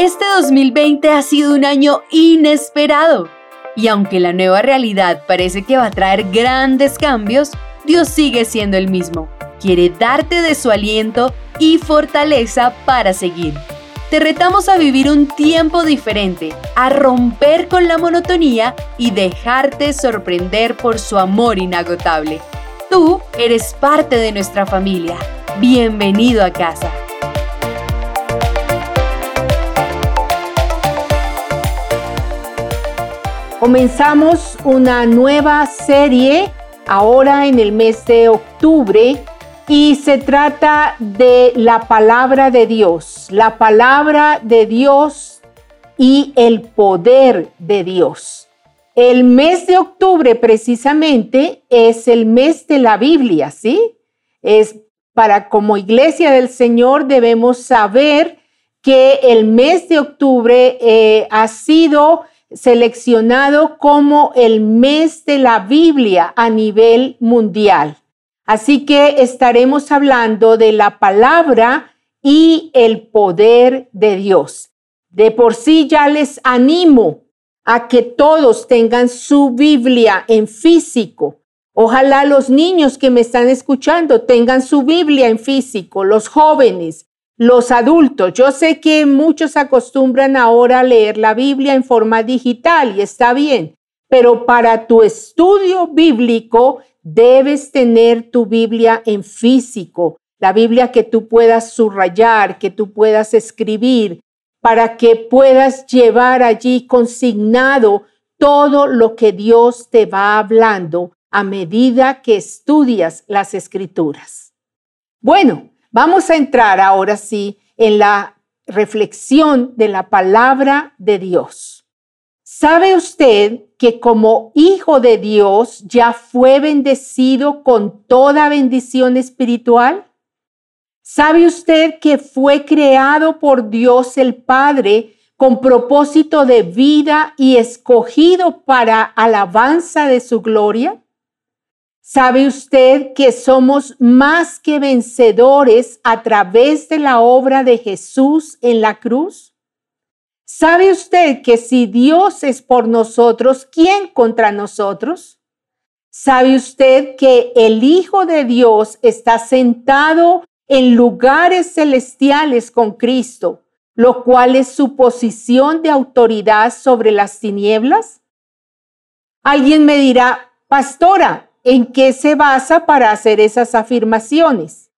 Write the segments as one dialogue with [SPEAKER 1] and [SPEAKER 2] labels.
[SPEAKER 1] Este 2020 ha sido un año inesperado y aunque la nueva realidad parece que va a traer grandes cambios, Dios sigue siendo el mismo. Quiere darte de su aliento y fortaleza para seguir. Te retamos a vivir un tiempo diferente, a romper con la monotonía y dejarte sorprender por su amor inagotable. Tú eres parte de nuestra familia. Bienvenido a casa.
[SPEAKER 2] Comenzamos una nueva serie ahora en el mes de octubre y se trata de la palabra de Dios, la palabra de Dios y el poder de Dios. El mes de octubre precisamente es el mes de la Biblia, ¿sí? Es para como iglesia del Señor debemos saber que el mes de octubre eh, ha sido seleccionado como el mes de la Biblia a nivel mundial. Así que estaremos hablando de la palabra y el poder de Dios. De por sí ya les animo a que todos tengan su Biblia en físico. Ojalá los niños que me están escuchando tengan su Biblia en físico, los jóvenes, los adultos. Yo sé que muchos acostumbran ahora a leer la Biblia en forma digital y está bien, pero para tu estudio bíblico debes tener tu Biblia en físico, la Biblia que tú puedas subrayar, que tú puedas escribir, para que puedas llevar allí consignado todo lo que Dios te va hablando a medida que estudias las escrituras. Bueno, vamos a entrar ahora sí en la reflexión de la palabra de Dios. ¿Sabe usted que como hijo de Dios ya fue bendecido con toda bendición espiritual? ¿Sabe usted que fue creado por Dios el Padre con propósito de vida y escogido para alabanza de su gloria? ¿Sabe usted que somos más que vencedores a través de la obra de Jesús en la cruz? ¿Sabe usted que si Dios es por nosotros, ¿quién contra nosotros? ¿Sabe usted que el Hijo de Dios está sentado en lugares celestiales con Cristo, lo cual es su posición de autoridad sobre las tinieblas? Alguien me dirá, pastora, ¿En qué se basa para hacer esas afirmaciones?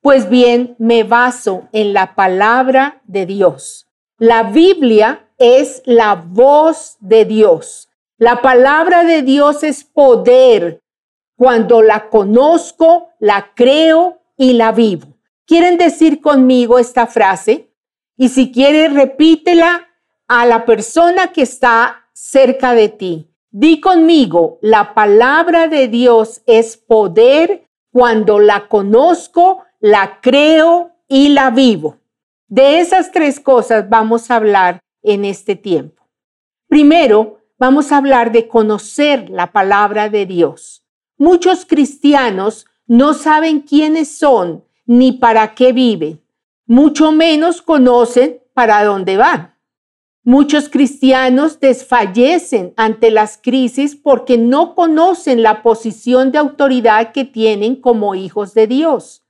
[SPEAKER 2] Pues bien, me baso en la palabra de Dios. La Biblia es la voz de Dios. La palabra de Dios es poder. Cuando la conozco, la creo y la vivo. ¿Quieren decir conmigo esta frase? Y si quieres, repítela a la persona que está cerca de ti. Di conmigo, la palabra de Dios es poder cuando la conozco, la creo y la vivo. De esas tres cosas vamos a hablar en este tiempo. Primero, vamos a hablar de conocer la palabra de Dios. Muchos cristianos no saben quiénes son ni para qué viven, mucho menos conocen para dónde van. Muchos cristianos desfallecen ante las crisis porque no conocen la posición de autoridad que tienen como hijos de Dios.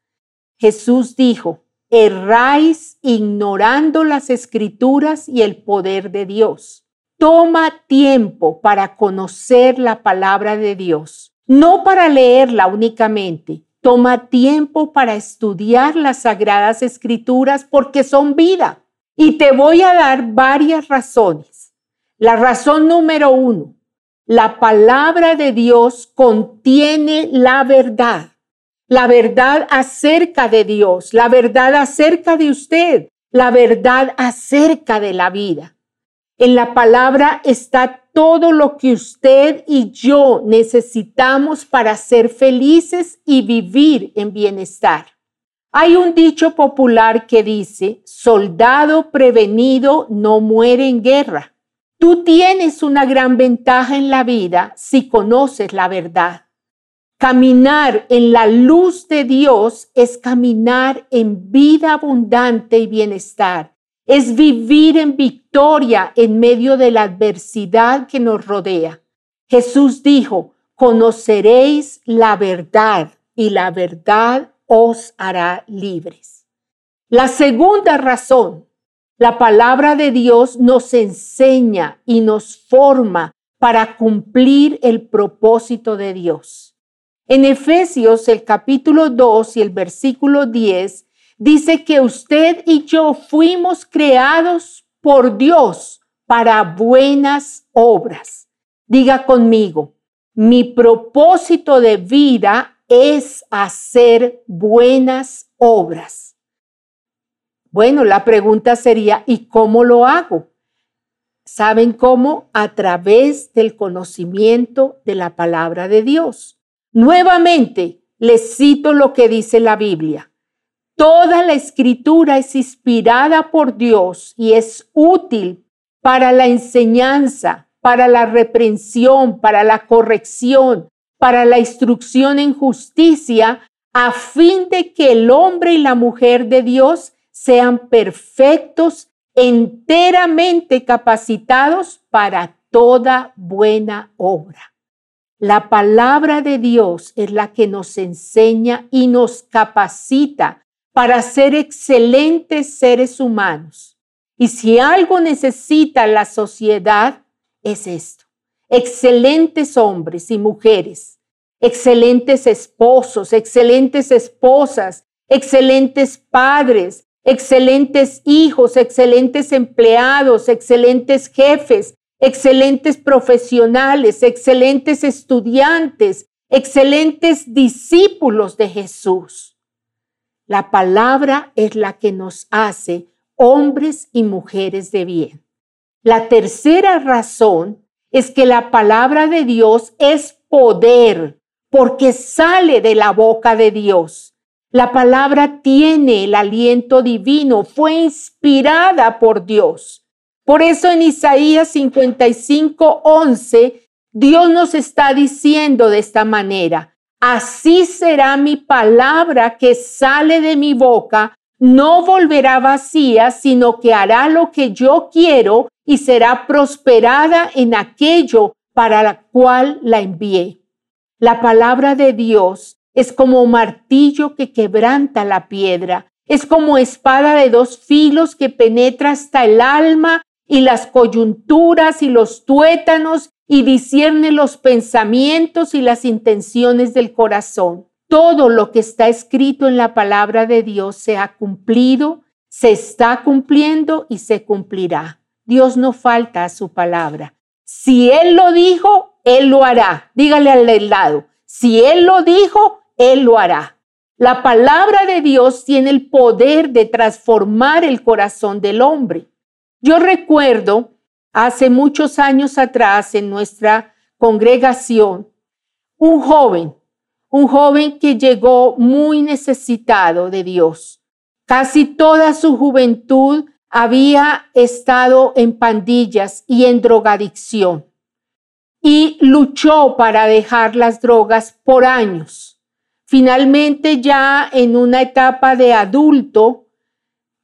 [SPEAKER 2] Jesús dijo, erráis ignorando las escrituras y el poder de Dios. Toma tiempo para conocer la palabra de Dios, no para leerla únicamente. Toma tiempo para estudiar las sagradas escrituras porque son vida y te voy a dar varias razones. La razón número uno, la palabra de Dios contiene la verdad, la verdad acerca de Dios, la verdad acerca de usted, la verdad acerca de la vida. En la palabra está todo lo que usted y yo necesitamos para ser felices y vivir en bienestar. Hay un dicho popular que dice, soldado prevenido no muere en guerra. Tú tienes una gran ventaja en la vida si conoces la verdad. Caminar en la luz de Dios es caminar en vida abundante y bienestar. es vivir en victoria en medio de la adversidad que nos rodea. Jesús dijo, conoceréis la verdad y la verdad os hará libres. La segunda razón, la palabra de Dios nos enseña y nos forma para cumplir el propósito de Dios. En Efesios el capítulo 2 y el versículo 10 dice que usted y yo fuimos creados por Dios para buenas obras. Diga conmigo, mi propósito de vida es hacer buenas obras. Bueno, la pregunta sería, ¿y cómo lo hago? ¿Saben cómo? A través del conocimiento de la palabra de Dios. Nuevamente, les cito lo que dice la Biblia. Toda la escritura es inspirada por Dios y es útil para la enseñanza, para la reprensión, para la corrección, para la instrucción en justicia, a fin de que el hombre y la mujer de Dios sean perfectos, enteramente capacitados para toda buena obra. La palabra de Dios es la que nos enseña y nos capacita para ser excelentes seres humanos. Y si algo necesita la sociedad, es esto. Excelentes hombres y mujeres, excelentes esposos, excelentes esposas, excelentes padres, excelentes hijos, excelentes empleados, excelentes jefes, excelentes profesionales, excelentes estudiantes, excelentes discípulos de Jesús. La palabra es la que nos hace hombres y mujeres de bien. La tercera razón es que la palabra de Dios es poder porque sale de la boca de Dios. La palabra tiene el aliento divino, fue inspirada por Dios. Por eso en Isaías 55, 11, Dios nos está diciendo de esta manera, Así será mi palabra que sale de mi boca, no volverá vacía, sino que hará lo que yo quiero y será prosperada en aquello para la cual la envié. La palabra de Dios es como martillo que quebranta la piedra, es como espada de dos filos que penetra hasta el alma y las coyunturas y los tuétanos y discierne los pensamientos y las intenciones del corazón. Todo lo que está escrito en la palabra de Dios se ha cumplido, se está cumpliendo y se cumplirá. Dios no falta a su palabra. Si Él lo dijo, Él lo hará. Dígale al lado, si Él lo dijo, Él lo hará. La palabra de Dios tiene el poder de transformar el corazón del hombre. Yo recuerdo hace muchos años atrás en nuestra congregación, un joven, un joven que llegó muy necesitado de Dios. Casi toda su juventud había estado en pandillas y en drogadicción y luchó para dejar las drogas por años. Finalmente ya en una etapa de adulto,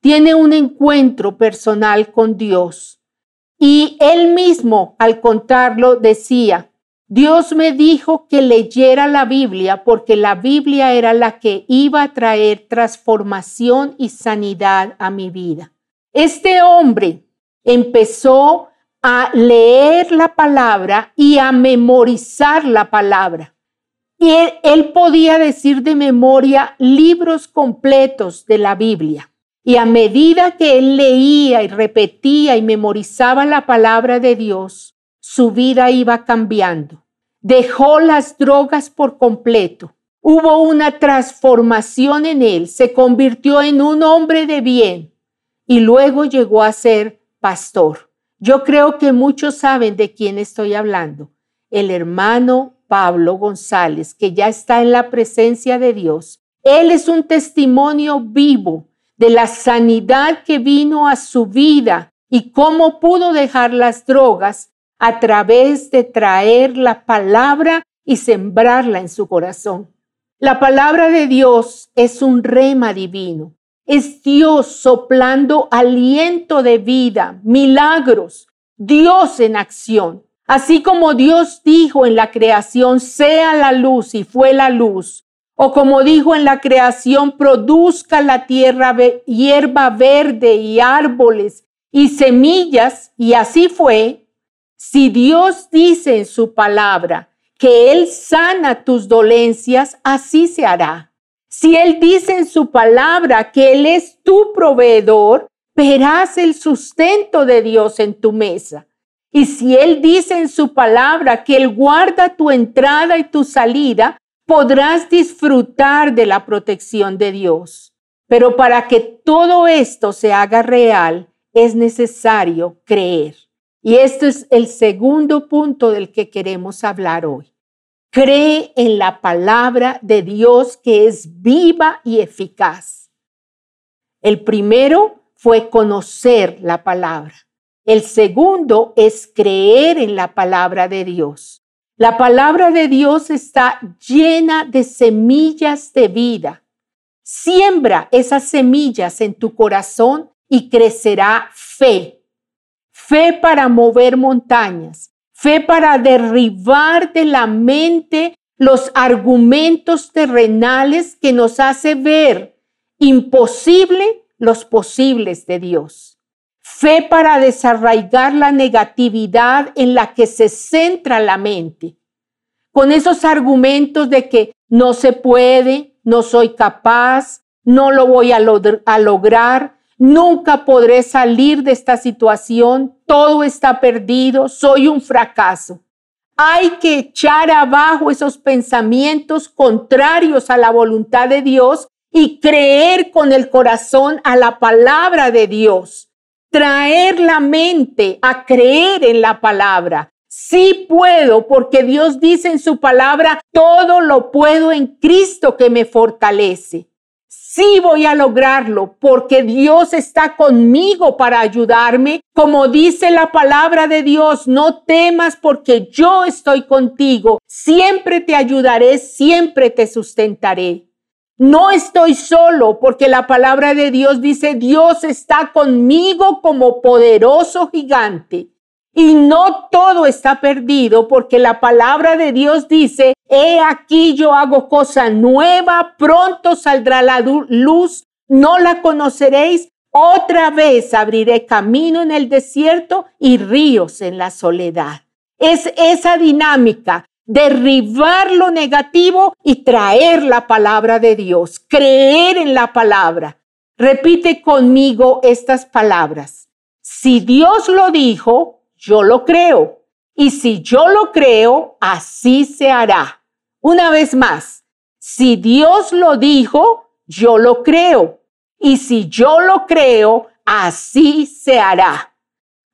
[SPEAKER 2] tiene un encuentro personal con Dios y él mismo, al contarlo, decía, Dios me dijo que leyera la Biblia porque la Biblia era la que iba a traer transformación y sanidad a mi vida. Este hombre empezó a leer la palabra y a memorizar la palabra. Y él, él podía decir de memoria libros completos de la Biblia. Y a medida que él leía y repetía y memorizaba la palabra de Dios, su vida iba cambiando. Dejó las drogas por completo. Hubo una transformación en él. Se convirtió en un hombre de bien y luego llegó a ser pastor. Yo creo que muchos saben de quién estoy hablando. El hermano Pablo González, que ya está en la presencia de Dios. Él es un testimonio vivo de la sanidad que vino a su vida y cómo pudo dejar las drogas a través de traer la palabra y sembrarla en su corazón. La palabra de Dios es un rema divino. Es Dios soplando aliento de vida, milagros, Dios en acción. Así como Dios dijo en la creación, sea la luz y fue la luz. O como dijo en la creación, produzca la tierra hierba verde y árboles y semillas, y así fue. Si Dios dice en su palabra que Él sana tus dolencias, así se hará. Si Él dice en su palabra que Él es tu proveedor, verás el sustento de Dios en tu mesa. Y si Él dice en su palabra que Él guarda tu entrada y tu salida, podrás disfrutar de la protección de Dios. Pero para que todo esto se haga real, es necesario creer. Y esto es el segundo punto del que queremos hablar hoy. Cree en la palabra de Dios que es viva y eficaz. El primero fue conocer la palabra. El segundo es creer en la palabra de Dios. La palabra de Dios está llena de semillas de vida. Siembra esas semillas en tu corazón y crecerá fe fe para mover montañas, fe para derribar de la mente los argumentos terrenales que nos hace ver imposible los posibles de Dios. Fe para desarraigar la negatividad en la que se centra la mente. Con esos argumentos de que no se puede, no soy capaz, no lo voy a, a lograr, Nunca podré salir de esta situación, todo está perdido, soy un fracaso. Hay que echar abajo esos pensamientos contrarios a la voluntad de Dios y creer con el corazón a la palabra de Dios. Traer la mente a creer en la palabra. Sí puedo, porque Dios dice en su palabra, todo lo puedo en Cristo que me fortalece sí voy a lograrlo porque Dios está conmigo para ayudarme. Como dice la palabra de Dios, no temas porque yo estoy contigo. Siempre te ayudaré, siempre te sustentaré. No estoy solo porque la palabra de Dios dice, Dios está conmigo como poderoso gigante. Y no todo está perdido porque la palabra de Dios dice, he aquí yo hago cosa nueva, pronto saldrá la luz, no la conoceréis, otra vez abriré camino en el desierto y ríos en la soledad. Es esa dinámica, derribar lo negativo y traer la palabra de Dios, creer en la palabra. Repite conmigo estas palabras. Si Dios lo dijo, yo lo creo. Y si yo lo creo, así se hará. Una vez más, si Dios lo dijo, yo lo creo. Y si yo lo creo, así se hará.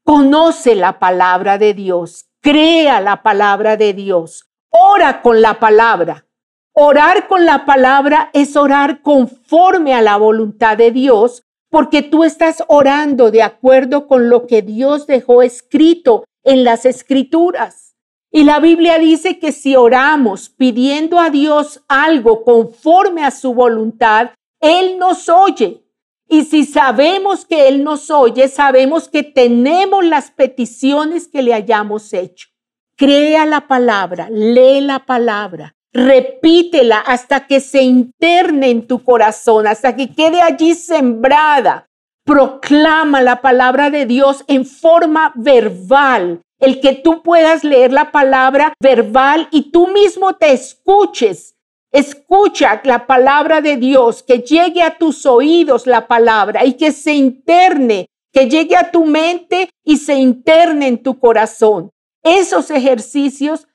[SPEAKER 2] Conoce la palabra de Dios, crea la palabra de Dios, ora con la palabra. Orar con la palabra es orar conforme a la voluntad de Dios porque tú estás orando de acuerdo con lo que Dios dejó escrito en las escrituras. Y la Biblia dice que si oramos pidiendo a Dios algo conforme a su voluntad, Él nos oye. Y si sabemos que Él nos oye, sabemos que tenemos las peticiones que le hayamos hecho. Crea la palabra, lee la palabra, Repítela hasta que se interne en tu corazón, hasta que quede allí sembrada. Proclama la palabra de Dios en forma verbal, el que tú puedas leer la palabra verbal y tú mismo te escuches. Escucha la palabra de Dios, que llegue a tus oídos la palabra y que se interne, que llegue a tu mente y se interne en tu corazón. Esos ejercicios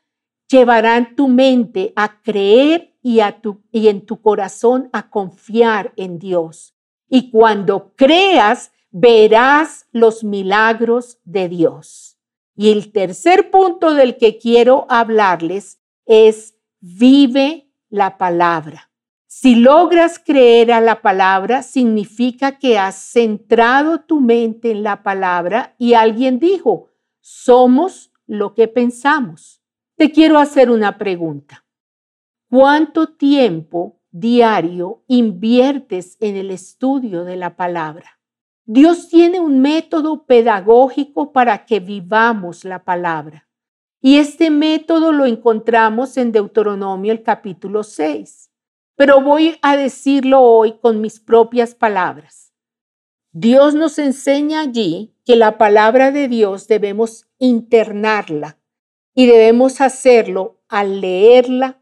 [SPEAKER 2] llevarán tu mente a creer y, a tu, y en tu corazón a confiar en Dios. Y cuando creas, verás los milagros de Dios. Y el tercer punto del que quiero hablarles es vive la palabra. Si logras creer a la palabra, significa que has centrado tu mente en la palabra y alguien dijo, somos lo que pensamos. Te quiero hacer una pregunta. ¿Cuánto tiempo diario inviertes en el estudio de la palabra? Dios tiene un método pedagógico para que vivamos la palabra. Y este método lo encontramos en Deuteronomio el capítulo 6. Pero voy a decirlo hoy con mis propias palabras. Dios nos enseña allí que la palabra de Dios debemos internarla y debemos hacerlo al leerla,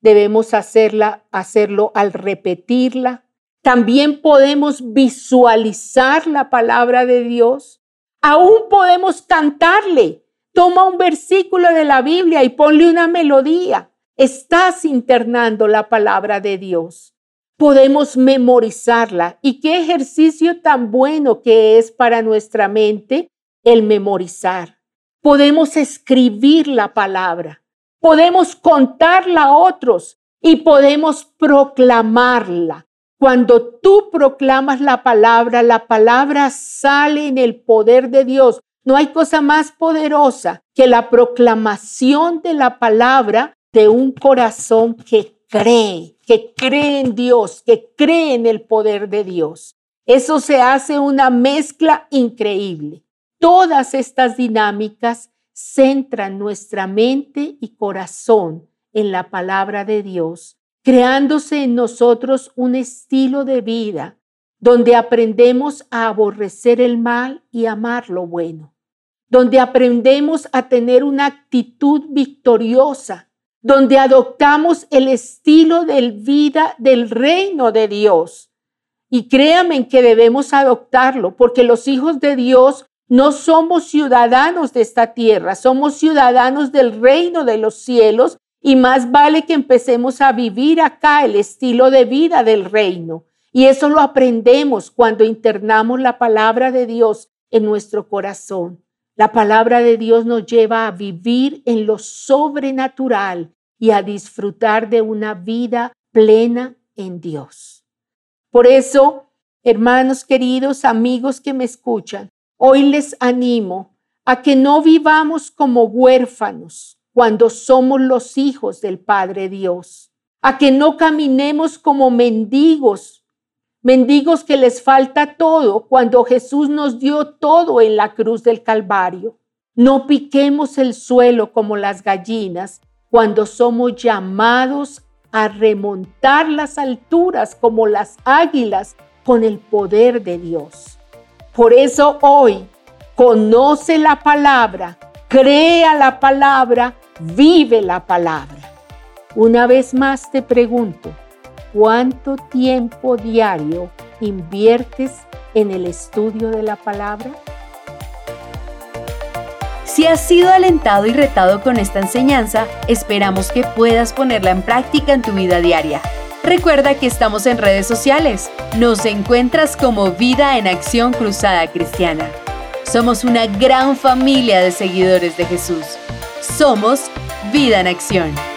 [SPEAKER 2] debemos hacerla, hacerlo al repetirla. También podemos visualizar la palabra de Dios. Aún podemos cantarle. Toma un versículo de la Biblia y ponle una melodía. Estás internando la palabra de Dios. Podemos memorizarla. Y qué ejercicio tan bueno que es para nuestra mente el memorizar. Podemos escribir la palabra podemos contarla a otros y podemos proclamarla. Cuando tú proclamas la palabra, la palabra sale en el poder de Dios. No hay cosa más poderosa que la proclamación de la palabra de un corazón que cree, que cree en Dios, que cree en el poder de Dios. Eso se hace una mezcla increíble. Todas estas dinámicas centran nuestra mente y corazón en la palabra de Dios, creándose en nosotros un estilo de vida donde aprendemos a aborrecer el mal y amar lo bueno, donde aprendemos a tener una actitud victoriosa, donde adoptamos el estilo de vida del reino de Dios. Y créanme que debemos adoptarlo, porque los hijos de Dios no somos ciudadanos de esta tierra, somos ciudadanos del reino de los cielos y más vale que empecemos a vivir acá el estilo de vida del reino. Y eso lo aprendemos cuando internamos la palabra de Dios en nuestro corazón. La palabra de Dios nos lleva a vivir en lo sobrenatural y a disfrutar de una vida plena en Dios. Por eso, hermanos queridos, amigos que me escuchan, Hoy les animo a que no vivamos como huérfanos cuando somos los hijos del Padre Dios, a que no caminemos como mendigos, mendigos que les falta todo cuando Jesús nos dio todo en la cruz del Calvario. No piquemos el suelo como las gallinas cuando somos llamados a remontar las alturas como las águilas con el poder de Dios. Por eso hoy conoce la palabra, crea la palabra, vive la palabra. Una vez más te pregunto, ¿cuánto tiempo diario inviertes en el estudio de la palabra?
[SPEAKER 1] Si has sido alentado y retado con esta enseñanza, esperamos que puedas ponerla en práctica en tu vida diaria. Recuerda que estamos en redes sociales. Nos encuentras como Vida en Acción Cruzada Cristiana. Somos una gran familia de seguidores de Jesús. Somos Vida en Acción.